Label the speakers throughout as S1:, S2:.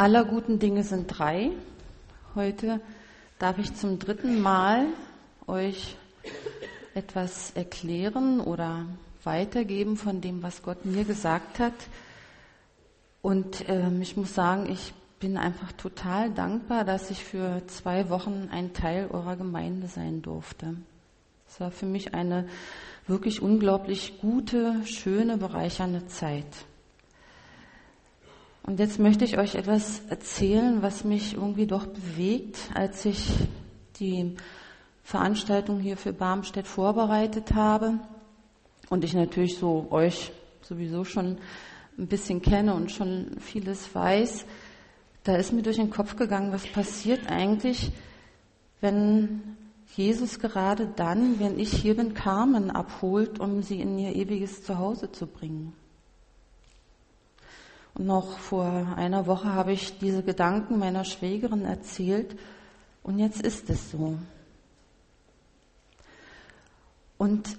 S1: Aller guten Dinge sind drei. Heute darf ich zum dritten Mal euch etwas erklären oder weitergeben von dem, was Gott mir gesagt hat. Und äh, ich muss sagen, ich bin einfach total dankbar, dass ich für zwei Wochen ein Teil eurer Gemeinde sein durfte. Es war für mich eine wirklich unglaublich gute, schöne, bereichernde Zeit. Und jetzt möchte ich euch etwas erzählen, was mich irgendwie doch bewegt, als ich die Veranstaltung hier für Barmstedt vorbereitet habe und ich natürlich so euch sowieso schon ein bisschen kenne und schon vieles weiß, da ist mir durch den Kopf gegangen, was passiert eigentlich, wenn Jesus gerade dann, wenn ich hier bin, Carmen abholt, um sie in ihr ewiges Zuhause zu bringen. Und noch vor einer Woche habe ich diese Gedanken meiner Schwägerin erzählt und jetzt ist es so. Und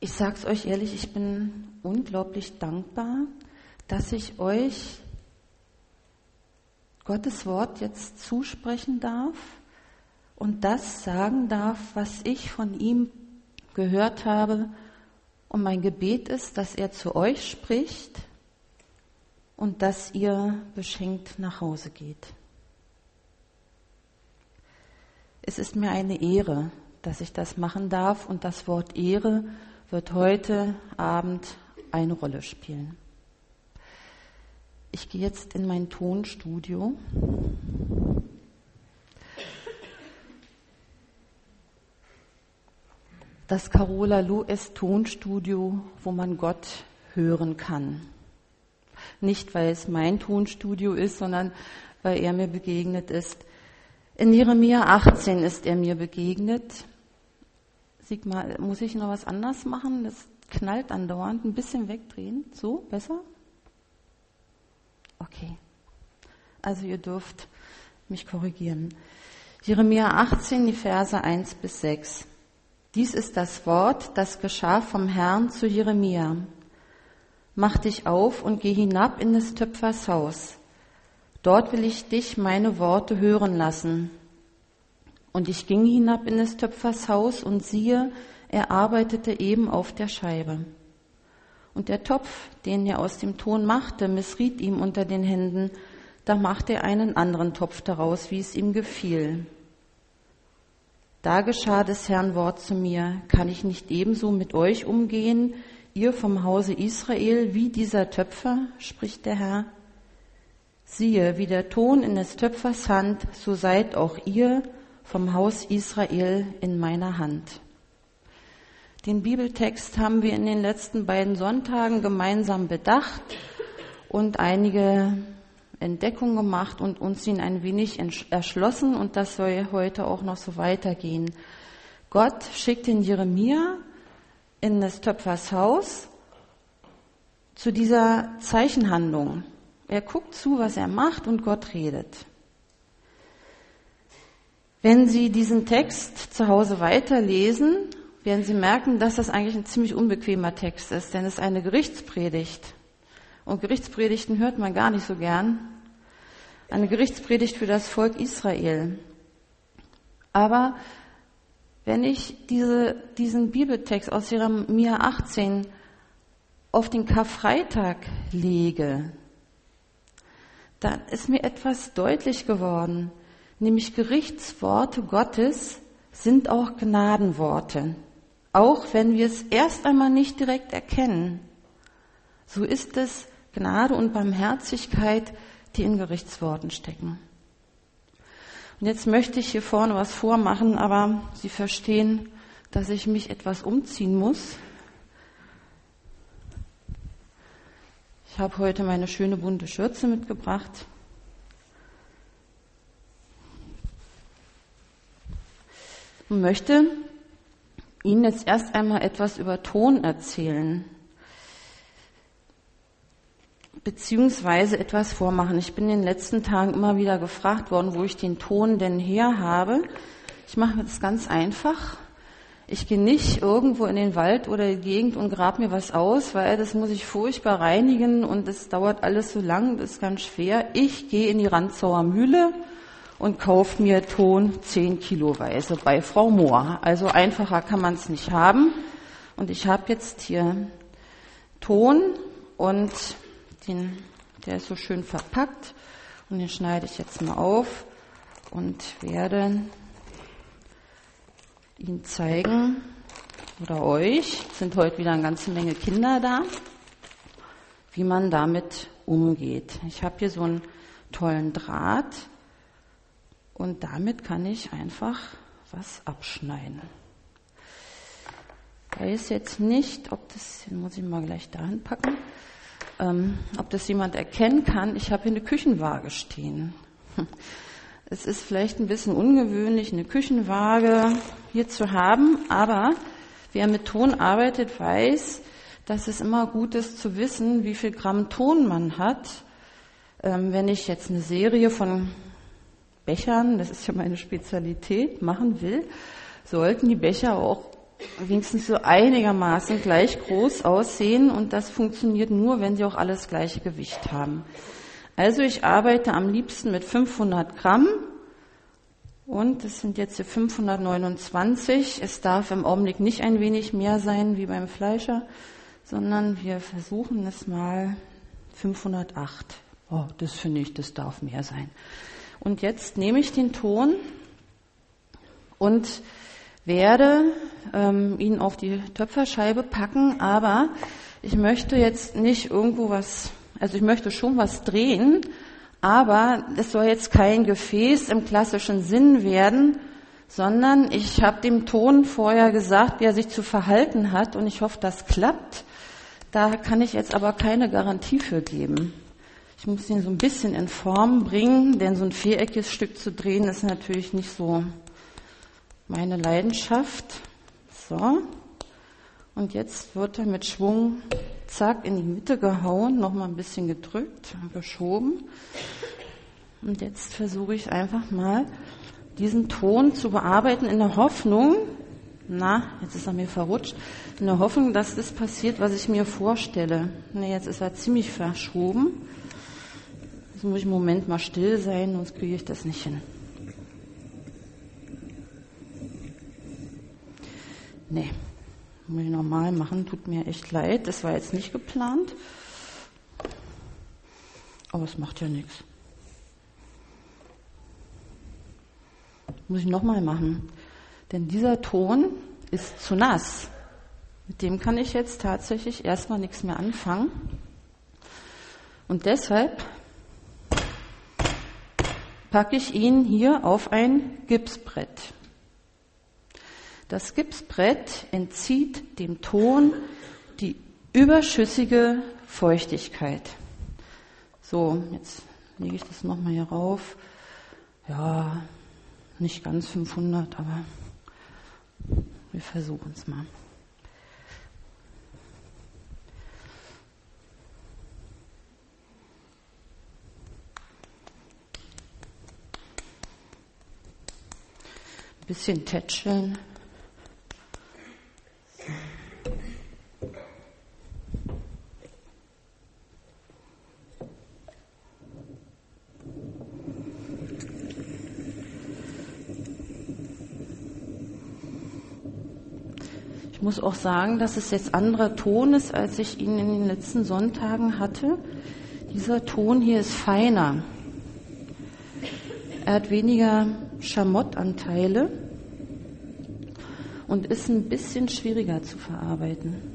S1: ich sage es euch ehrlich, ich bin unglaublich dankbar, dass ich euch Gottes Wort jetzt zusprechen darf und das sagen darf, was ich von ihm gehört habe. Und mein Gebet ist, dass er zu euch spricht und dass ihr beschenkt nach Hause geht. Es ist mir eine Ehre, dass ich das machen darf und das Wort Ehre wird heute Abend eine Rolle spielen. Ich gehe jetzt in mein Tonstudio. Das Carola Loes Tonstudio, wo man Gott hören kann. Nicht, weil es mein Tonstudio ist, sondern weil er mir begegnet ist. In Jeremia 18 ist er mir begegnet. Sieg mal, muss ich noch was anders machen? Das knallt andauernd. Ein bisschen wegdrehen. So, besser? Okay. Also ihr dürft mich korrigieren. Jeremia 18, die Verse 1 bis 6. Dies ist das Wort, das geschah vom Herrn zu Jeremia. Mach dich auf und geh hinab in des Töpfers Haus. Dort will ich dich meine Worte hören lassen. Und ich ging hinab in des Töpfers Haus und siehe, er arbeitete eben auf der Scheibe. Und der Topf, den er aus dem Ton machte, missriet ihm unter den Händen, da machte er einen anderen Topf daraus, wie es ihm gefiel. Da geschah des Herrn Wort zu mir, kann ich nicht ebenso mit euch umgehen, ihr vom Hause Israel wie dieser Töpfer, spricht der Herr. Siehe, wie der Ton in des Töpfers Hand, so seid auch ihr vom Haus Israel in meiner Hand. Den Bibeltext haben wir in den letzten beiden Sonntagen gemeinsam bedacht und einige Entdeckungen gemacht und uns ihn ein wenig erschlossen und das soll heute auch noch so weitergehen. Gott schickt den Jeremia in des Töpfers Haus zu dieser Zeichenhandlung. Er guckt zu, was er macht und Gott redet. Wenn Sie diesen Text zu Hause weiterlesen, werden Sie merken, dass das eigentlich ein ziemlich unbequemer Text ist, denn es ist eine Gerichtspredigt. Und Gerichtspredigten hört man gar nicht so gern. Eine Gerichtspredigt für das Volk Israel. Aber wenn ich diese, diesen Bibeltext aus Jeremia 18 auf den Karfreitag lege, dann ist mir etwas deutlich geworden, nämlich Gerichtsworte Gottes sind auch Gnadenworte, auch wenn wir es erst einmal nicht direkt erkennen. So ist es Gnade und Barmherzigkeit, die in Gerichtsworten stecken. Und jetzt möchte ich hier vorne was vormachen, aber Sie verstehen, dass ich mich etwas umziehen muss. Ich habe heute meine schöne bunte Schürze mitgebracht. Und möchte Ihnen jetzt erst einmal etwas über Ton erzählen beziehungsweise etwas vormachen. Ich bin in den letzten Tagen immer wieder gefragt worden, wo ich den Ton denn her habe. Ich mache das ganz einfach. Ich gehe nicht irgendwo in den Wald oder die Gegend und grab mir was aus, weil das muss ich furchtbar reinigen und das dauert alles so lang, das ist ganz schwer. Ich gehe in die Randzauer Mühle und kaufe mir Ton 10 Kiloweise bei Frau Mohr. Also einfacher kann man es nicht haben. Und ich habe jetzt hier Ton und den, der ist so schön verpackt und den schneide ich jetzt mal auf und werde Ihnen zeigen oder euch, sind heute wieder eine ganze Menge Kinder da, wie man damit umgeht. Ich habe hier so einen tollen Draht und damit kann ich einfach was abschneiden. Ich weiß jetzt nicht, ob das, den muss ich mal gleich dahin packen, ähm, ob das jemand erkennen kann. Ich habe hier eine Küchenwaage stehen. Es ist vielleicht ein bisschen ungewöhnlich, eine Küchenwaage hier zu haben, aber wer mit Ton arbeitet, weiß, dass es immer gut ist zu wissen, wie viel Gramm Ton man hat. Ähm, wenn ich jetzt eine Serie von Bechern, das ist ja meine Spezialität, machen will, sollten die Becher auch wenigstens so einigermaßen gleich groß aussehen und das funktioniert nur, wenn sie auch alles gleiche Gewicht haben. Also ich arbeite am liebsten mit 500 Gramm und es sind jetzt 529. Es darf im Augenblick nicht ein wenig mehr sein wie beim Fleischer, sondern wir versuchen es mal 508. Oh, das finde ich, das darf mehr sein. Und jetzt nehme ich den Ton und werde ähm, ihn auf die Töpferscheibe packen, aber ich möchte jetzt nicht irgendwo was also ich möchte schon was drehen, aber es soll jetzt kein Gefäß im klassischen Sinn werden, sondern ich habe dem Ton vorher gesagt, wie er sich zu verhalten hat und ich hoffe, das klappt. Da kann ich jetzt aber keine Garantie für geben. Ich muss ihn so ein bisschen in Form bringen, denn so ein viereckiges Stück zu drehen ist natürlich nicht so meine Leidenschaft. So. Und jetzt wird er mit Schwung zack in die Mitte gehauen, nochmal ein bisschen gedrückt, geschoben. Und jetzt versuche ich einfach mal diesen Ton zu bearbeiten in der Hoffnung, na, jetzt ist er mir verrutscht, in der Hoffnung, dass das passiert, was ich mir vorstelle. Ne, jetzt ist er ziemlich verschoben. Jetzt muss ich im Moment mal still sein, sonst kriege ich das nicht hin. Nee. Muss ich normal machen, tut mir echt leid. Das war jetzt nicht geplant. Aber es macht ja nichts. Muss ich nochmal machen. Denn dieser Ton ist zu nass. Mit dem kann ich jetzt tatsächlich erstmal nichts mehr anfangen. Und deshalb packe ich ihn hier auf ein Gipsbrett. Das Gipsbrett entzieht dem Ton die überschüssige Feuchtigkeit. So, jetzt lege ich das nochmal hier rauf. Ja, nicht ganz 500, aber wir versuchen es mal. Ein bisschen tätscheln. Muss auch sagen, dass es jetzt anderer Ton ist, als ich ihn in den letzten Sonntagen hatte. Dieser Ton hier ist feiner. Er hat weniger Schamottanteile und ist ein bisschen schwieriger zu verarbeiten.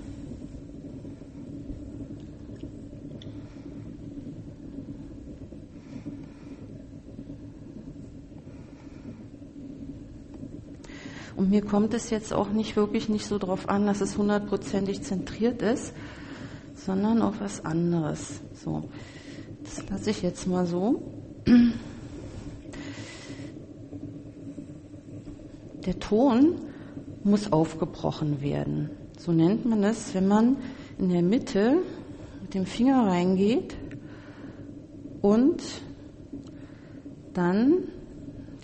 S1: Und mir kommt es jetzt auch nicht wirklich nicht so darauf an, dass es hundertprozentig zentriert ist, sondern auf was anderes. So, das lasse ich jetzt mal so. Der Ton muss aufgebrochen werden. So nennt man es, wenn man in der Mitte mit dem Finger reingeht und dann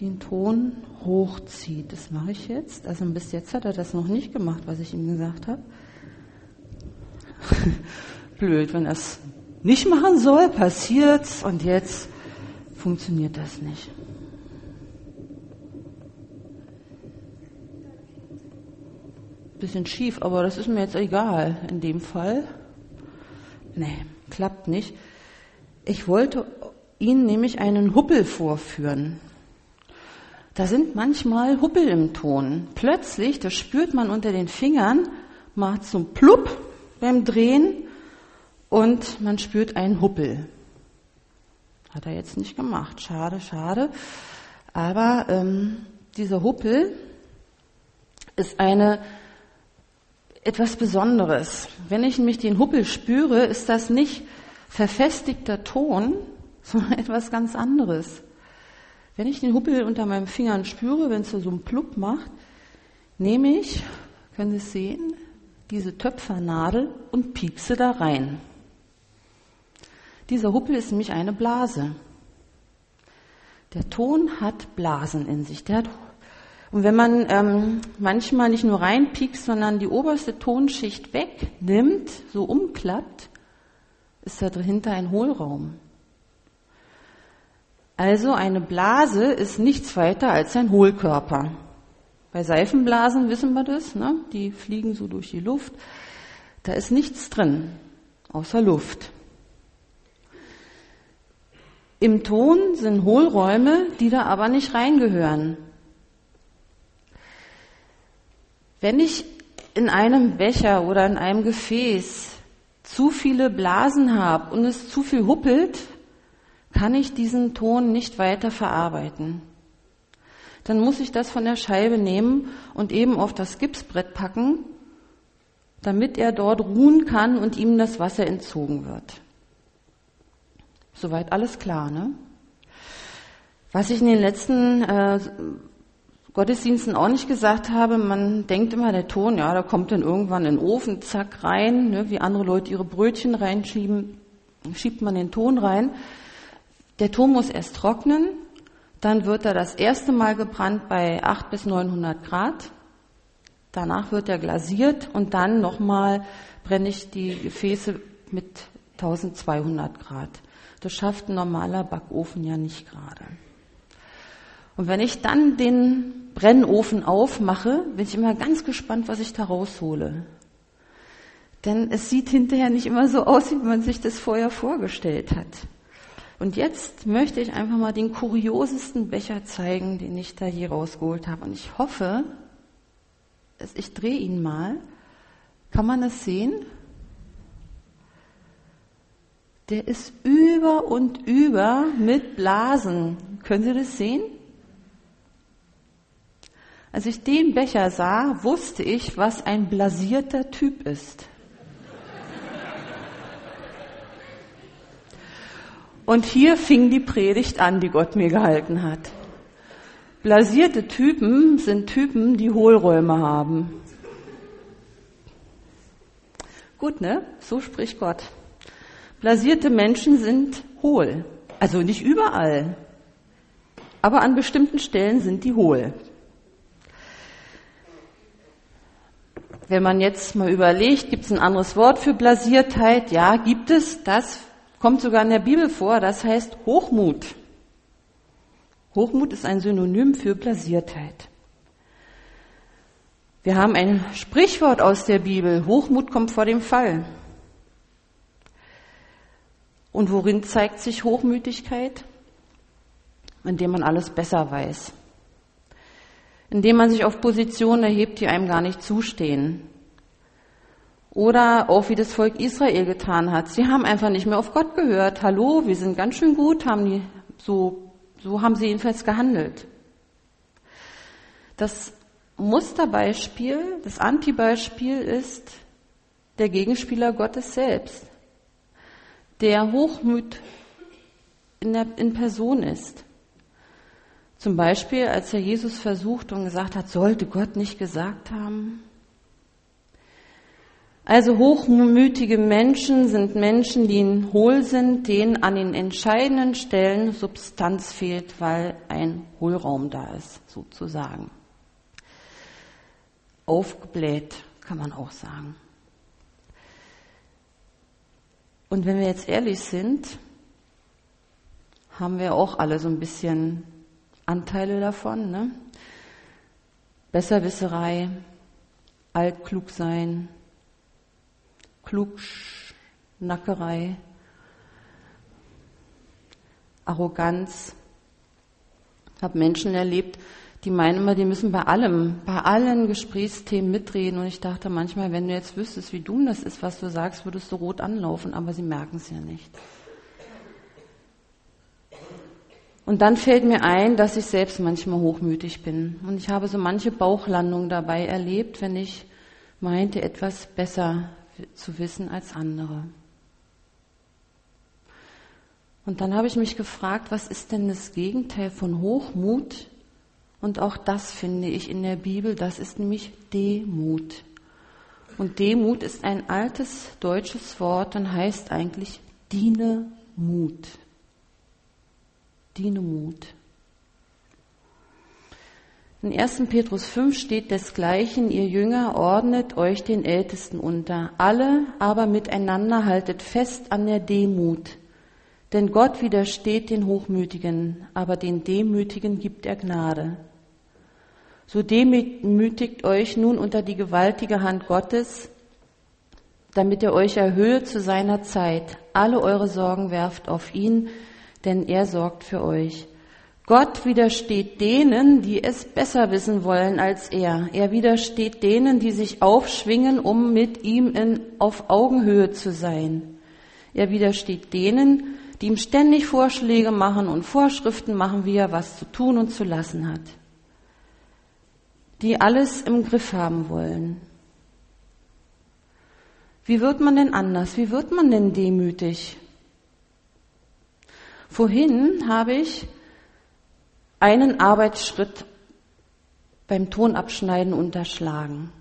S1: den Ton hochzieht. Das mache ich jetzt. Also bis jetzt hat er das noch nicht gemacht, was ich ihm gesagt habe. Blöd, wenn er es nicht machen soll, passiert's und jetzt funktioniert das nicht. Bisschen schief, aber das ist mir jetzt egal in dem Fall. Nee, klappt nicht. Ich wollte Ihnen nämlich einen Huppel vorführen. Da sind manchmal Huppel im Ton. Plötzlich, das spürt man unter den Fingern, macht so ein Plupp beim Drehen und man spürt einen Huppel. Hat er jetzt nicht gemacht. Schade, schade. Aber ähm, dieser Huppel ist eine etwas Besonderes. Wenn ich nämlich den Huppel spüre, ist das nicht verfestigter Ton, sondern etwas ganz anderes. Wenn ich den Huppel unter meinen Fingern spüre, wenn es so einen Plupp macht, nehme ich, können Sie es sehen, diese Töpfernadel und piekse da rein. Dieser Huppel ist nämlich eine Blase. Der Ton hat Blasen in sich. Der hat, und wenn man ähm, manchmal nicht nur reinpiekst, sondern die oberste Tonschicht wegnimmt, so umklappt, ist da dahinter ein Hohlraum. Also eine Blase ist nichts weiter als ein Hohlkörper. Bei Seifenblasen wissen wir das, ne? die fliegen so durch die Luft. Da ist nichts drin, außer Luft. Im Ton sind Hohlräume, die da aber nicht reingehören. Wenn ich in einem Becher oder in einem Gefäß zu viele Blasen habe und es zu viel huppelt, kann ich diesen Ton nicht weiter verarbeiten. Dann muss ich das von der Scheibe nehmen und eben auf das Gipsbrett packen, damit er dort ruhen kann und ihm das Wasser entzogen wird. Soweit alles klar, ne? Was ich in den letzten äh, Gottesdiensten auch nicht gesagt habe, man denkt immer, der Ton, ja, da kommt dann irgendwann in den Ofen, zack, rein, ne, wie andere Leute ihre Brötchen reinschieben, schiebt man den Ton rein. Der Ton muss erst trocknen, dann wird er das erste Mal gebrannt bei 8 bis 900 Grad. Danach wird er glasiert und dann nochmal brenne ich die Gefäße mit 1200 Grad. Das schafft ein normaler Backofen ja nicht gerade. Und wenn ich dann den Brennofen aufmache, bin ich immer ganz gespannt, was ich da raushole. Denn es sieht hinterher nicht immer so aus, wie man sich das vorher vorgestellt hat. Und jetzt möchte ich einfach mal den kuriosesten Becher zeigen, den ich da hier rausgeholt habe. Und ich hoffe, ich drehe ihn mal. Kann man es sehen? Der ist über und über mit Blasen. Können Sie das sehen? Als ich den Becher sah, wusste ich, was ein blasierter Typ ist. Und hier fing die Predigt an, die Gott mir gehalten hat. Blasierte Typen sind Typen, die Hohlräume haben. Gut, ne? So spricht Gott. Blasierte Menschen sind hohl. Also nicht überall. Aber an bestimmten Stellen sind die hohl. Wenn man jetzt mal überlegt, gibt es ein anderes Wort für Blasiertheit? Ja, gibt es. Das kommt sogar in der Bibel vor, das heißt Hochmut. Hochmut ist ein Synonym für Blasiertheit. Wir haben ein Sprichwort aus der Bibel, Hochmut kommt vor dem Fall. Und worin zeigt sich Hochmütigkeit? Indem man alles besser weiß. Indem man sich auf Positionen erhebt, die einem gar nicht zustehen. Oder auch wie das Volk Israel getan hat. Sie haben einfach nicht mehr auf Gott gehört. Hallo, wir sind ganz schön gut, haben die, so, so haben sie jedenfalls gehandelt. Das Musterbeispiel, das Antibeispiel ist der Gegenspieler Gottes selbst, der Hochmut in, der, in Person ist. Zum Beispiel, als er Jesus versucht und gesagt hat, sollte Gott nicht gesagt haben, Also hochmütige Menschen sind Menschen, die in hohl sind, denen an den entscheidenden Stellen Substanz fehlt, weil ein Hohlraum da ist, sozusagen. Aufgebläht, kann man auch sagen. Und wenn wir jetzt ehrlich sind, haben wir auch alle so ein bisschen Anteile davon. Ne? Besserwisserei, altklug sein, Klugschnackerei, Arroganz. Ich habe Menschen erlebt, die meinen immer, die müssen bei allem, bei allen Gesprächsthemen mitreden. Und ich dachte manchmal, wenn du jetzt wüsstest, wie dumm das ist, was du sagst, würdest du rot anlaufen, aber sie merken es ja nicht. Und dann fällt mir ein, dass ich selbst manchmal hochmütig bin. Und ich habe so manche Bauchlandung dabei erlebt, wenn ich meinte, etwas besser zu wissen als andere. Und dann habe ich mich gefragt, was ist denn das Gegenteil von Hochmut? Und auch das finde ich in der Bibel, das ist nämlich Demut. Und Demut ist ein altes deutsches Wort und heißt eigentlich diene Mut. Diene Mut. In 1. Petrus 5 steht desgleichen, ihr Jünger ordnet euch den Ältesten unter. Alle aber miteinander haltet fest an der Demut. Denn Gott widersteht den Hochmütigen, aber den Demütigen gibt er Gnade. So demütigt euch nun unter die gewaltige Hand Gottes, damit er euch erhöhe zu seiner Zeit. Alle eure Sorgen werft auf ihn, denn er sorgt für euch. Gott widersteht denen, die es besser wissen wollen als er. Er widersteht denen, die sich aufschwingen, um mit ihm in, auf Augenhöhe zu sein. Er widersteht denen, die ihm ständig Vorschläge machen und Vorschriften machen, wie er was zu tun und zu lassen hat. Die alles im Griff haben wollen. Wie wird man denn anders? Wie wird man denn demütig? Vorhin habe ich einen Arbeitsschritt beim Tonabschneiden unterschlagen.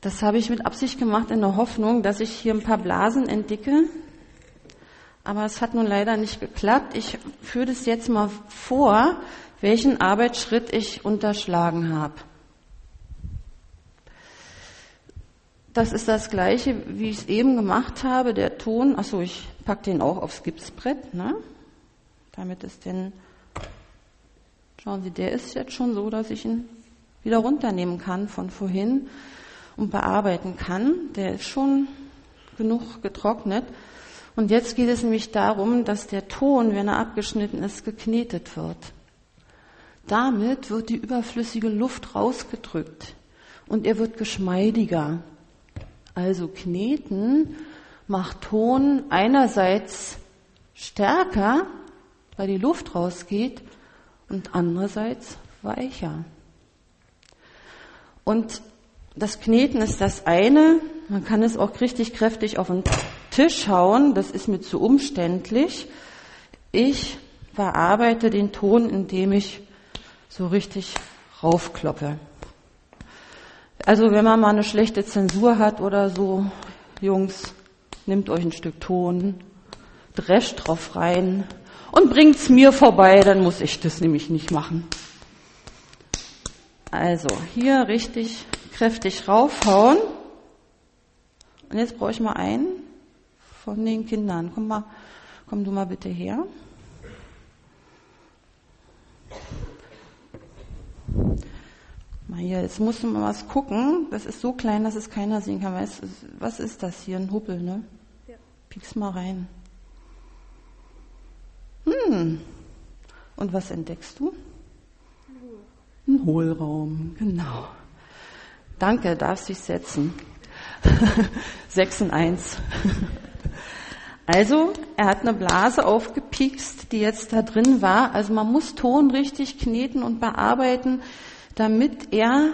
S1: Das habe ich mit Absicht gemacht in der Hoffnung, dass ich hier ein paar Blasen entdecke. Aber es hat nun leider nicht geklappt. Ich führe das jetzt mal vor, welchen Arbeitsschritt ich unterschlagen habe. Das ist das gleiche, wie ich es eben gemacht habe. Der Ton, achso, ich packe den auch aufs Gipsbrett, ne? damit es den Schauen Sie, der ist jetzt schon so, dass ich ihn wieder runternehmen kann von vorhin und bearbeiten kann. Der ist schon genug getrocknet. Und jetzt geht es nämlich darum, dass der Ton, wenn er abgeschnitten ist, geknetet wird. Damit wird die überflüssige Luft rausgedrückt und er wird geschmeidiger. Also kneten macht Ton einerseits stärker, weil die Luft rausgeht, und andererseits weicher. Und das Kneten ist das eine. Man kann es auch richtig kräftig auf den Tisch hauen. Das ist mir zu umständlich. Ich bearbeite den Ton, indem ich so richtig raufkloppe. Also wenn man mal eine schlechte Zensur hat oder so, Jungs, nehmt euch ein Stück Ton, drescht drauf rein, und bringt's mir vorbei, dann muss ich das nämlich nicht machen. Also hier richtig kräftig raufhauen. Und jetzt brauche ich mal einen von den Kindern. Komm mal, komm du mal bitte her. Mal hier, jetzt muss man was gucken. Das ist so klein, dass es keiner sehen kann. Was ist das hier? Ein Huppel, ne? Ja. Piek's mal rein. Hm. Und was entdeckst du? Ein Hohlraum, genau. Danke, darfst dich setzen. 6 und 1. Also, er hat eine Blase aufgepiekst, die jetzt da drin war. Also man muss Ton richtig kneten und bearbeiten, damit er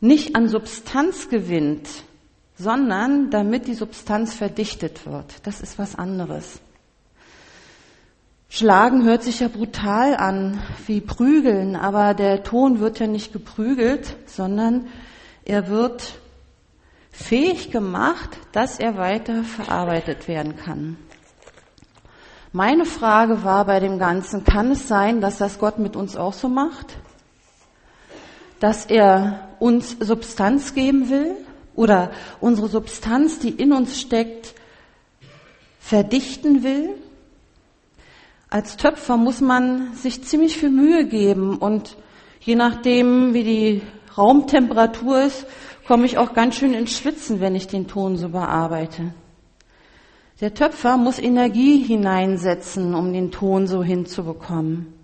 S1: nicht an Substanz gewinnt, sondern damit die Substanz verdichtet wird. Das ist was anderes. Schlagen hört sich ja brutal an, wie prügeln, aber der Ton wird ja nicht geprügelt, sondern er wird fähig gemacht, dass er weiter verarbeitet werden kann. Meine Frage war bei dem Ganzen, kann es sein, dass das Gott mit uns auch so macht? Dass er uns Substanz geben will oder unsere Substanz, die in uns steckt, verdichten will? Als Töpfer muss man sich ziemlich viel Mühe geben und je nachdem, wie die Raumtemperatur ist, komme ich auch ganz schön ins Schwitzen, wenn ich den Ton so bearbeite. Der Töpfer muss Energie hineinsetzen, um den Ton so hinzubekommen.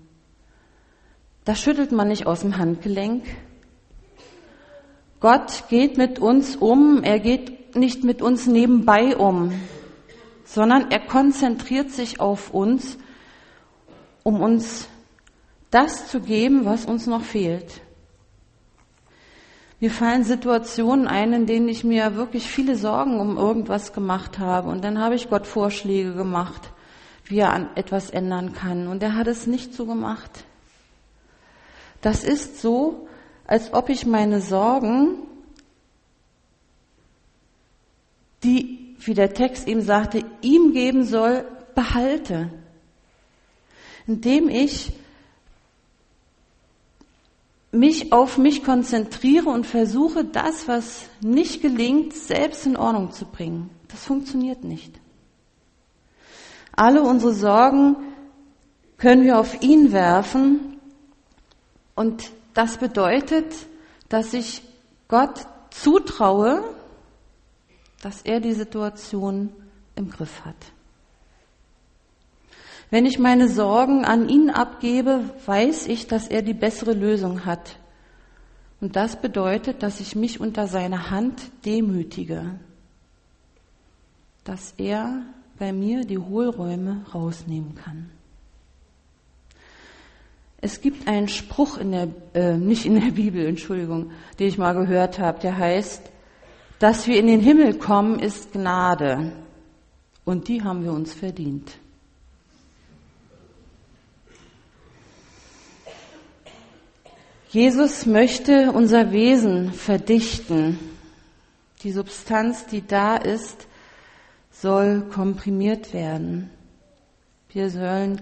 S1: Das schüttelt man nicht aus dem Handgelenk. Gott geht mit uns um, er geht nicht mit uns nebenbei um, sondern er konzentriert sich auf uns, um uns das zu geben, was uns noch fehlt. Mir fallen Situationen ein, in denen ich mir wirklich viele Sorgen um irgendwas gemacht habe. Und dann habe ich Gott Vorschläge gemacht, wie er an etwas ändern kann. Und er hat es nicht so gemacht. Das ist so, als ob ich meine Sorgen, die, wie der Text eben sagte, ihm geben soll, behalte. Indem ich mich auf mich konzentriere und versuche, das, was nicht gelingt, selbst in Ordnung zu bringen. Das funktioniert nicht. Alle unsere Sorgen können wir auf ihn werfen und das bedeutet, dass ich Gott zutraue, dass er die Situation im Griff hat. Wenn ich meine Sorgen an ihn abgebe, weiß ich, dass er die bessere Lösung hat. Und das bedeutet, dass ich mich unter seine Hand demütige, dass er bei mir die Hohlräume rausnehmen kann. Es gibt einen Spruch in der, äh, nicht in der Bibel, Entschuldigung, den ich mal gehört habe, der heißt, dass wir in den Himmel kommen, ist Gnade. Und die haben wir uns verdient. Jesus möchte unser Wesen verdichten. Die Substanz, die da ist, soll komprimiert werden. Wir sollen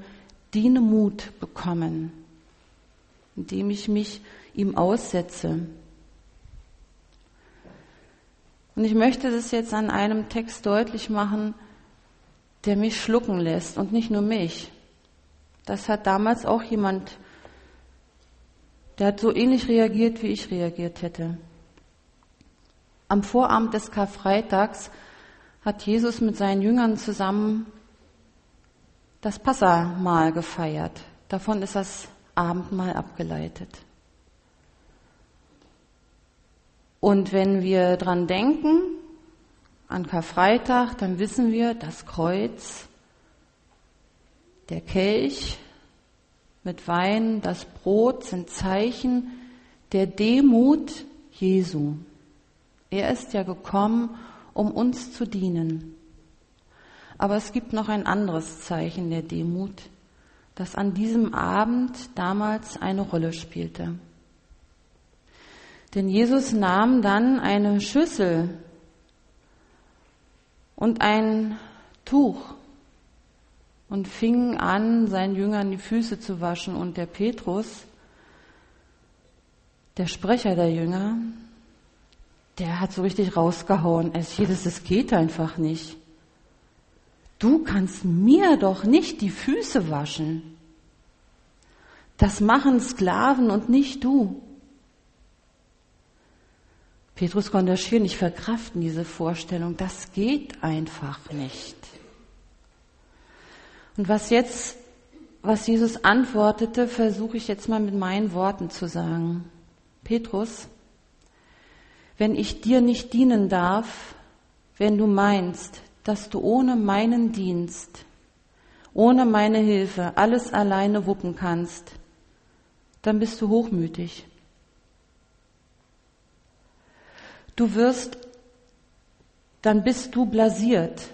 S1: Dienemut bekommen, indem ich mich ihm aussetze. Und ich möchte das jetzt an einem Text deutlich machen, der mich schlucken lässt und nicht nur mich. Das hat damals auch jemand der hat so ähnlich reagiert, wie ich reagiert hätte. Am Vorabend des Karfreitags hat Jesus mit seinen Jüngern zusammen das Passamahl gefeiert. Davon ist das Abendmahl abgeleitet. Und wenn wir dran denken, an Karfreitag, dann wissen wir, das Kreuz, der Kelch, mit Wein, das Brot sind Zeichen der Demut Jesu. Er ist ja gekommen, um uns zu dienen. Aber es gibt noch ein anderes Zeichen der Demut, das an diesem Abend damals eine Rolle spielte. Denn Jesus nahm dann eine Schüssel und ein Tuch und fing an, seinen Jüngern die Füße zu waschen. Und der Petrus, der Sprecher der Jünger, der hat so richtig rausgehauen. Es jedes, das geht einfach nicht. Du kannst mir doch nicht die Füße waschen. Das machen Sklaven und nicht du. Petrus konnte das schier nicht verkraften, diese Vorstellung. Das geht einfach nicht. Und was jetzt, was Jesus antwortete, versuche ich jetzt mal mit meinen Worten zu sagen. Petrus, wenn ich dir nicht dienen darf, wenn du meinst, dass du ohne meinen Dienst, ohne meine Hilfe alles alleine wuppen kannst, dann bist du hochmütig. Du wirst, dann bist du blasiert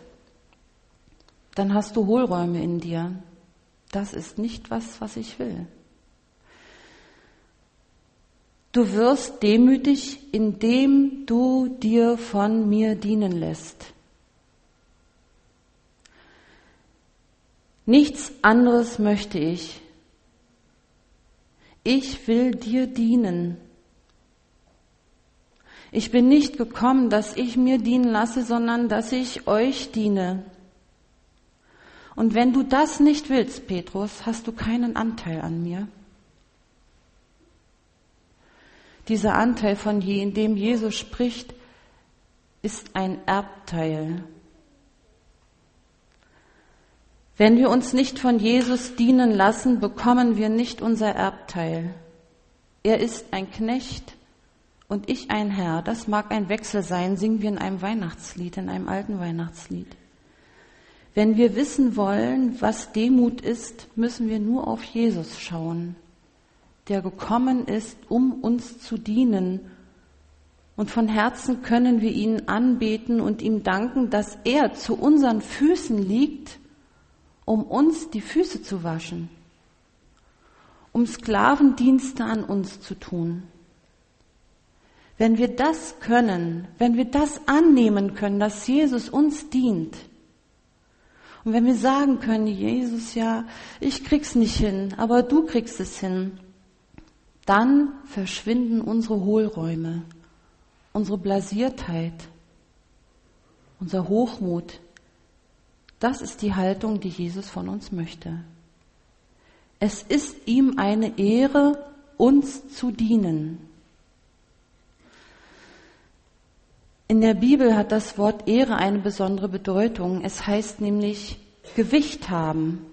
S1: dann hast du Hohlräume in dir. Das ist nicht was, was ich will. Du wirst demütig, indem du dir von mir dienen lässt. Nichts anderes möchte ich. Ich will dir dienen. Ich bin nicht gekommen, dass ich mir dienen lasse, sondern dass ich euch diene. Und wenn du das nicht willst, Petrus, hast du keinen Anteil an mir. Dieser Anteil, von dem Jesus spricht, ist ein Erbteil. Wenn wir uns nicht von Jesus dienen lassen, bekommen wir nicht unser Erbteil. Er ist ein Knecht und ich ein Herr. Das mag ein Wechsel sein, singen wir in einem Weihnachtslied, in einem alten Weihnachtslied. Wenn wir wissen wollen, was Demut ist, müssen wir nur auf Jesus schauen, der gekommen ist, um uns zu dienen. Und von Herzen können wir ihn anbeten und ihm danken, dass er zu unseren Füßen liegt um uns die Füße zu waschen, um Sklavendienste an uns zu tun. Wenn wir das können, wenn wir das annehmen können, dass Jesus uns dient, und wenn wir sagen können, Jesus, ja, ich krieg's nicht hin, aber du kriegst es hin, dann verschwinden unsere Hohlräume, unsere Blasiertheit, unser Hochmut, das ist die Haltung, die Jesus von uns möchte. Es ist ihm eine Ehre, uns zu dienen. In der Bibel hat das Wort Ehre eine besondere Bedeutung. Es heißt nämlich Gewicht haben.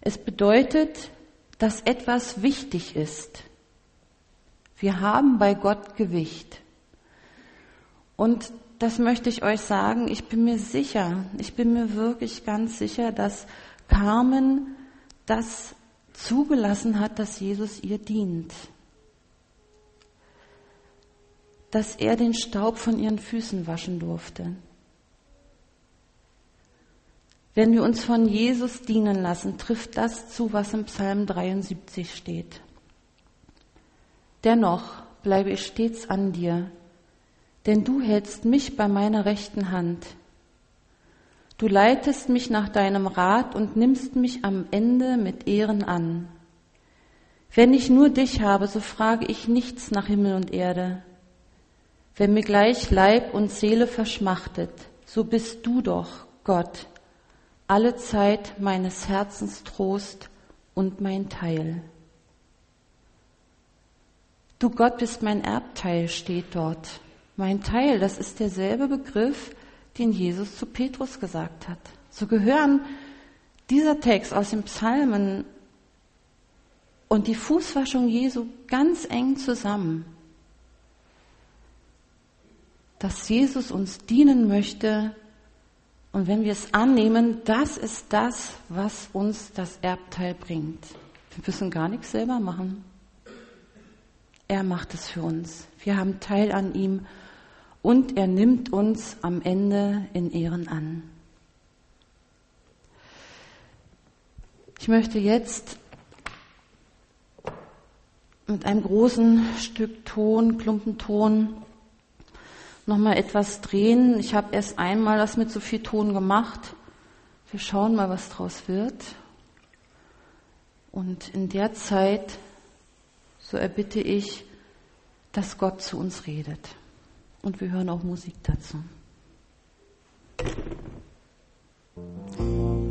S1: Es bedeutet, dass etwas wichtig ist. Wir haben bei Gott Gewicht. Und das möchte ich euch sagen, ich bin mir sicher, ich bin mir wirklich ganz sicher, dass Carmen das zugelassen hat, dass Jesus ihr dient. Dass er den Staub von ihren Füßen waschen durfte. Wenn wir uns von Jesus dienen lassen, trifft das zu, was im Psalm 73 steht. Dennoch bleibe ich stets an dir, denn du hältst mich bei meiner rechten Hand. Du leitest mich nach deinem Rat und nimmst mich am Ende mit Ehren an. Wenn ich nur dich habe, so frage ich nichts nach Himmel und Erde. Wenn mir gleich Leib und Seele verschmachtet, so bist du doch, Gott, alle Zeit meines Herzens Trost und mein Teil. Du Gott bist mein Erbteil, steht dort. Mein Teil, das ist derselbe Begriff, den Jesus zu Petrus gesagt hat. So gehören dieser Text aus den Psalmen und die Fußwaschung Jesu ganz eng zusammen. Dass Jesus uns dienen möchte und wenn wir es annehmen, das ist das, was uns das Erbteil bringt. Wir müssen gar nichts selber machen. Er macht es für uns. Wir haben Teil an ihm und er nimmt uns am Ende in Ehren an. Ich möchte jetzt mit einem großen Stück Ton, Klumpenton, nochmal etwas drehen. Ich habe erst einmal das mit so viel Ton gemacht. Wir schauen mal, was draus wird. Und in der Zeit, so erbitte ich, dass Gott zu uns redet und wir hören auch Musik dazu. Schüssel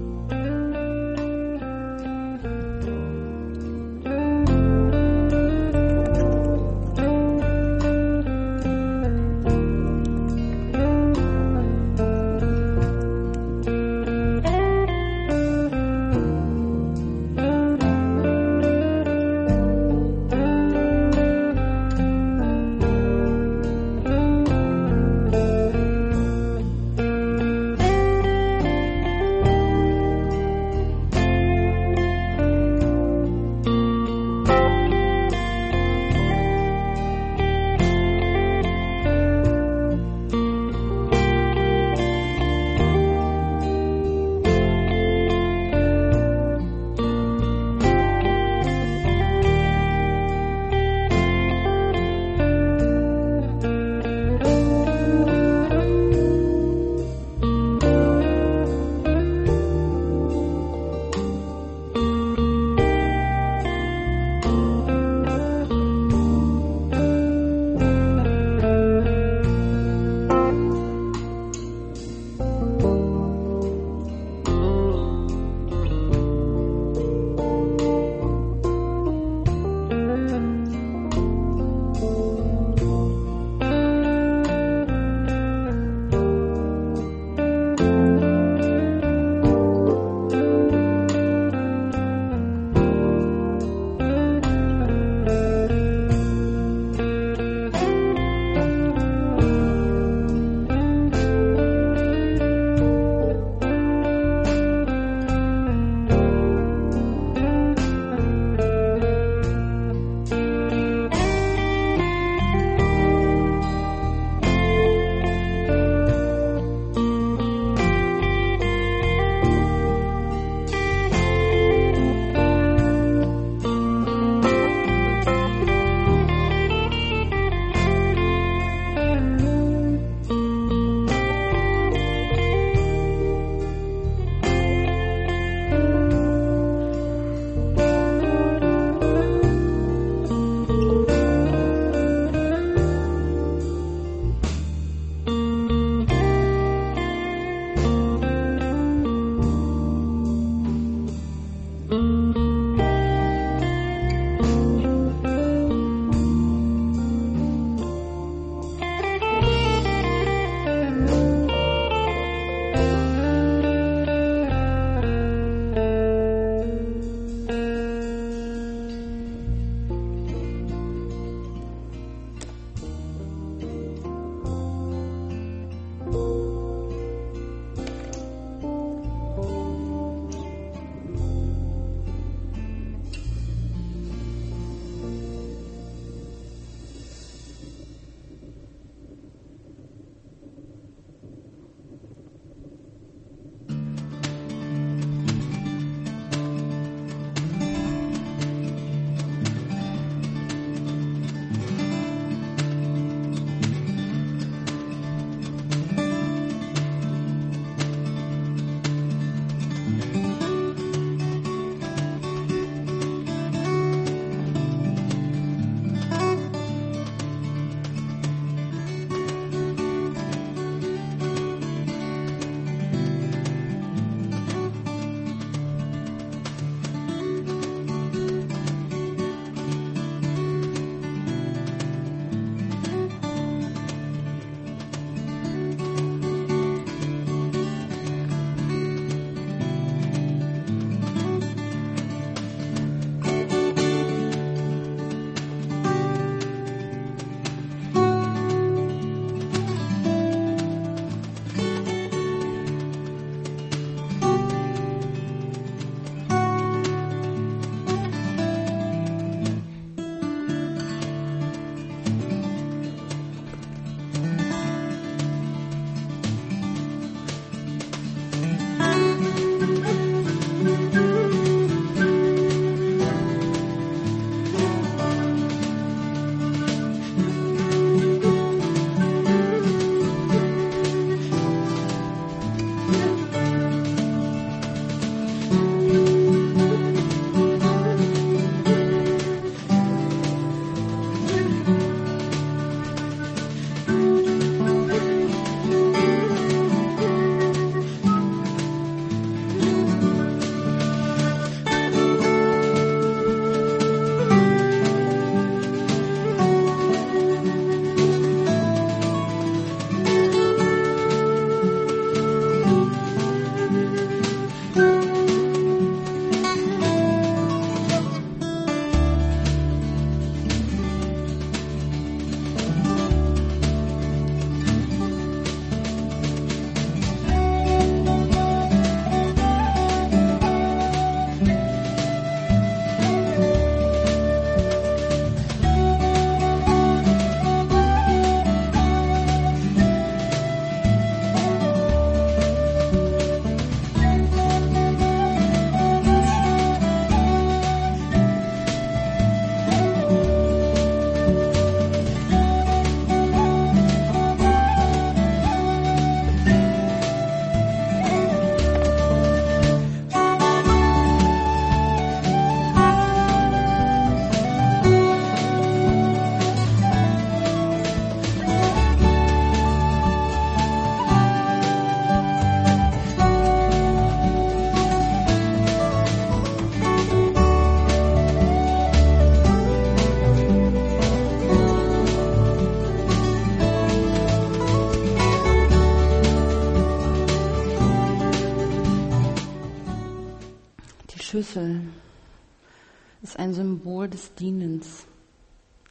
S1: Dienens,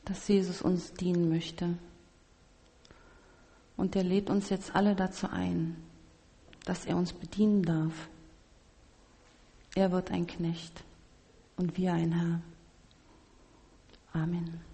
S1: dass Jesus uns dienen möchte. Und er lädt uns jetzt alle dazu ein, dass er uns bedienen darf. Er wird ein Knecht und wir ein Herr. Amen.